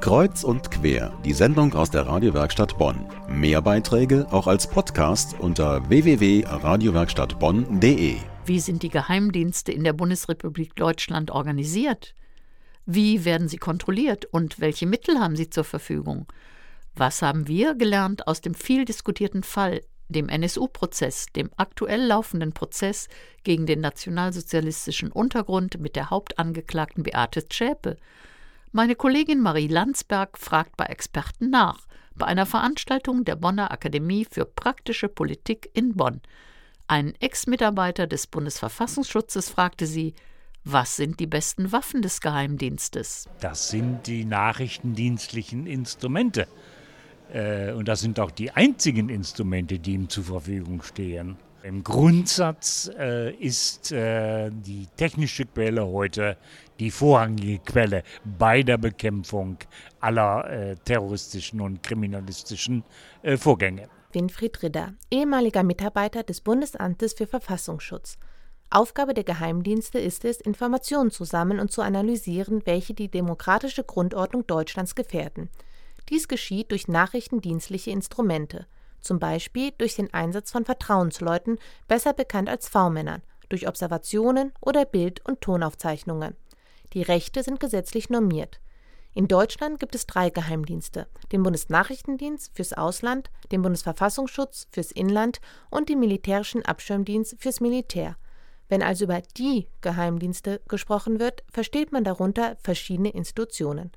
Kreuz und quer, die Sendung aus der Radiowerkstatt Bonn. Mehr Beiträge auch als Podcast unter www.radiowerkstattbonn.de. Wie sind die Geheimdienste in der Bundesrepublik Deutschland organisiert? Wie werden sie kontrolliert und welche Mittel haben sie zur Verfügung? Was haben wir gelernt aus dem viel diskutierten Fall, dem NSU-Prozess, dem aktuell laufenden Prozess gegen den nationalsozialistischen Untergrund mit der Hauptangeklagten Beate Zschäpe? Meine Kollegin Marie Landsberg fragt bei Experten nach, bei einer Veranstaltung der Bonner Akademie für praktische Politik in Bonn. Ein Ex-Mitarbeiter des Bundesverfassungsschutzes fragte sie, was sind die besten Waffen des Geheimdienstes? Das sind die nachrichtendienstlichen Instrumente. Äh, und das sind auch die einzigen Instrumente, die ihm zur Verfügung stehen. Im Grundsatz äh, ist äh, die technische Quelle heute die vorrangige Quelle bei der Bekämpfung aller äh, terroristischen und kriminalistischen äh, Vorgänge. Winfried Ridder, ehemaliger Mitarbeiter des Bundesamtes für Verfassungsschutz. Aufgabe der Geheimdienste ist es, Informationen zu sammeln und zu analysieren, welche die demokratische Grundordnung Deutschlands gefährden. Dies geschieht durch nachrichtendienstliche Instrumente zum Beispiel durch den Einsatz von Vertrauensleuten, besser bekannt als V-Männern, durch Observationen oder Bild- und Tonaufzeichnungen. Die Rechte sind gesetzlich normiert. In Deutschland gibt es drei Geheimdienste: den Bundesnachrichtendienst fürs Ausland, den Bundesverfassungsschutz fürs Inland und den Militärischen Abschirmdienst fürs Militär. Wenn also über die Geheimdienste gesprochen wird, versteht man darunter verschiedene Institutionen.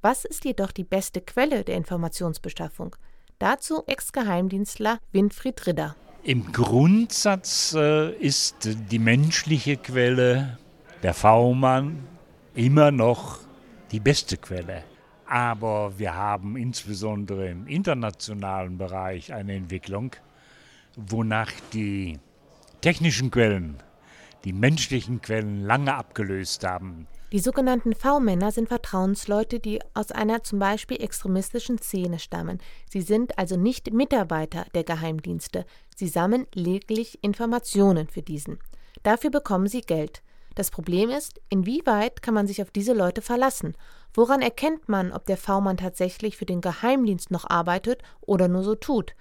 Was ist jedoch die beste Quelle der Informationsbeschaffung? Dazu Ex-Geheimdienstler Winfried Ridder. Im Grundsatz äh, ist die menschliche Quelle, der V-Mann, immer noch die beste Quelle. Aber wir haben insbesondere im internationalen Bereich eine Entwicklung, wonach die technischen Quellen die menschlichen Quellen lange abgelöst haben. Die sogenannten V-Männer sind Vertrauensleute, die aus einer zum Beispiel extremistischen Szene stammen. Sie sind also nicht Mitarbeiter der Geheimdienste. Sie sammeln lediglich Informationen für diesen. Dafür bekommen sie Geld. Das Problem ist, inwieweit kann man sich auf diese Leute verlassen? Woran erkennt man, ob der V-Mann tatsächlich für den Geheimdienst noch arbeitet oder nur so tut?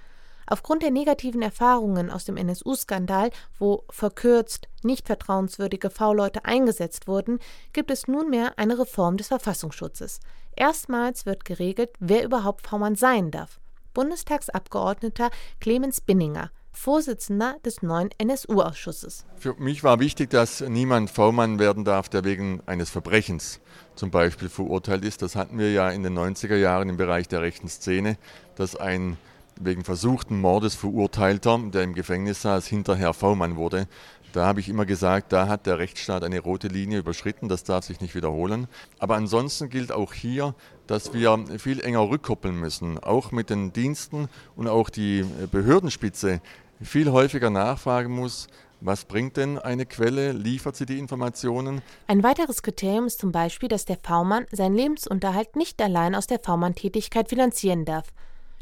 Aufgrund der negativen Erfahrungen aus dem NSU-Skandal, wo verkürzt nicht vertrauenswürdige V-Leute eingesetzt wurden, gibt es nunmehr eine Reform des Verfassungsschutzes. Erstmals wird geregelt, wer überhaupt V-Mann sein darf. Bundestagsabgeordneter Clemens Binninger, Vorsitzender des neuen NSU-Ausschusses. Für mich war wichtig, dass niemand V-Mann werden darf, der wegen eines Verbrechens zum Beispiel verurteilt ist. Das hatten wir ja in den 90er Jahren im Bereich der rechten Szene, dass ein wegen versuchten Mordes verurteilter, der im Gefängnis saß, hinterher V-Mann wurde. Da habe ich immer gesagt, da hat der Rechtsstaat eine rote Linie überschritten, das darf sich nicht wiederholen. Aber ansonsten gilt auch hier, dass wir viel enger rückkoppeln müssen, auch mit den Diensten und auch die Behördenspitze viel häufiger nachfragen muss, was bringt denn eine Quelle? Liefert sie die Informationen? Ein weiteres Kriterium ist zum Beispiel, dass der V-Mann seinen Lebensunterhalt nicht allein aus der V-Mann-Tätigkeit finanzieren darf.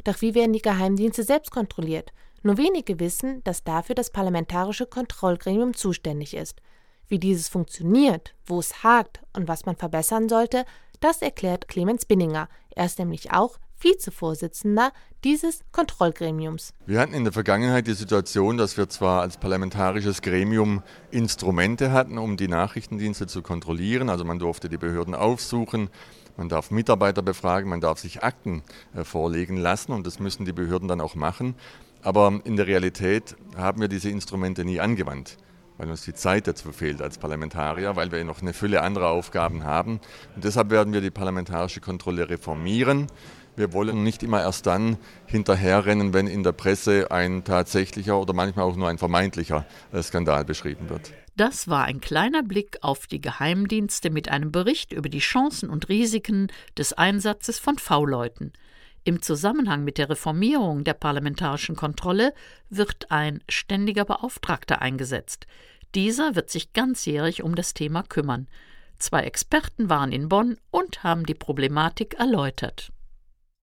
Doch wie werden die Geheimdienste selbst kontrolliert? Nur wenige wissen, dass dafür das Parlamentarische Kontrollgremium zuständig ist. Wie dieses funktioniert, wo es hakt und was man verbessern sollte, das erklärt Clemens Binninger. Er ist nämlich auch Vizevorsitzender dieses Kontrollgremiums. Wir hatten in der Vergangenheit die Situation, dass wir zwar als parlamentarisches Gremium Instrumente hatten, um die Nachrichtendienste zu kontrollieren, also man durfte die Behörden aufsuchen, man darf Mitarbeiter befragen, man darf sich Akten äh, vorlegen lassen und das müssen die Behörden dann auch machen. Aber in der Realität haben wir diese Instrumente nie angewandt, weil uns die Zeit dazu fehlt als Parlamentarier, weil wir noch eine Fülle anderer Aufgaben haben. Und deshalb werden wir die parlamentarische Kontrolle reformieren. Wir wollen nicht immer erst dann hinterherrennen, wenn in der Presse ein tatsächlicher oder manchmal auch nur ein vermeintlicher äh, Skandal beschrieben wird. Das war ein kleiner Blick auf die Geheimdienste mit einem Bericht über die Chancen und Risiken des Einsatzes von V-Leuten. Im Zusammenhang mit der Reformierung der parlamentarischen Kontrolle wird ein ständiger Beauftragter eingesetzt. Dieser wird sich ganzjährig um das Thema kümmern. Zwei Experten waren in Bonn und haben die Problematik erläutert.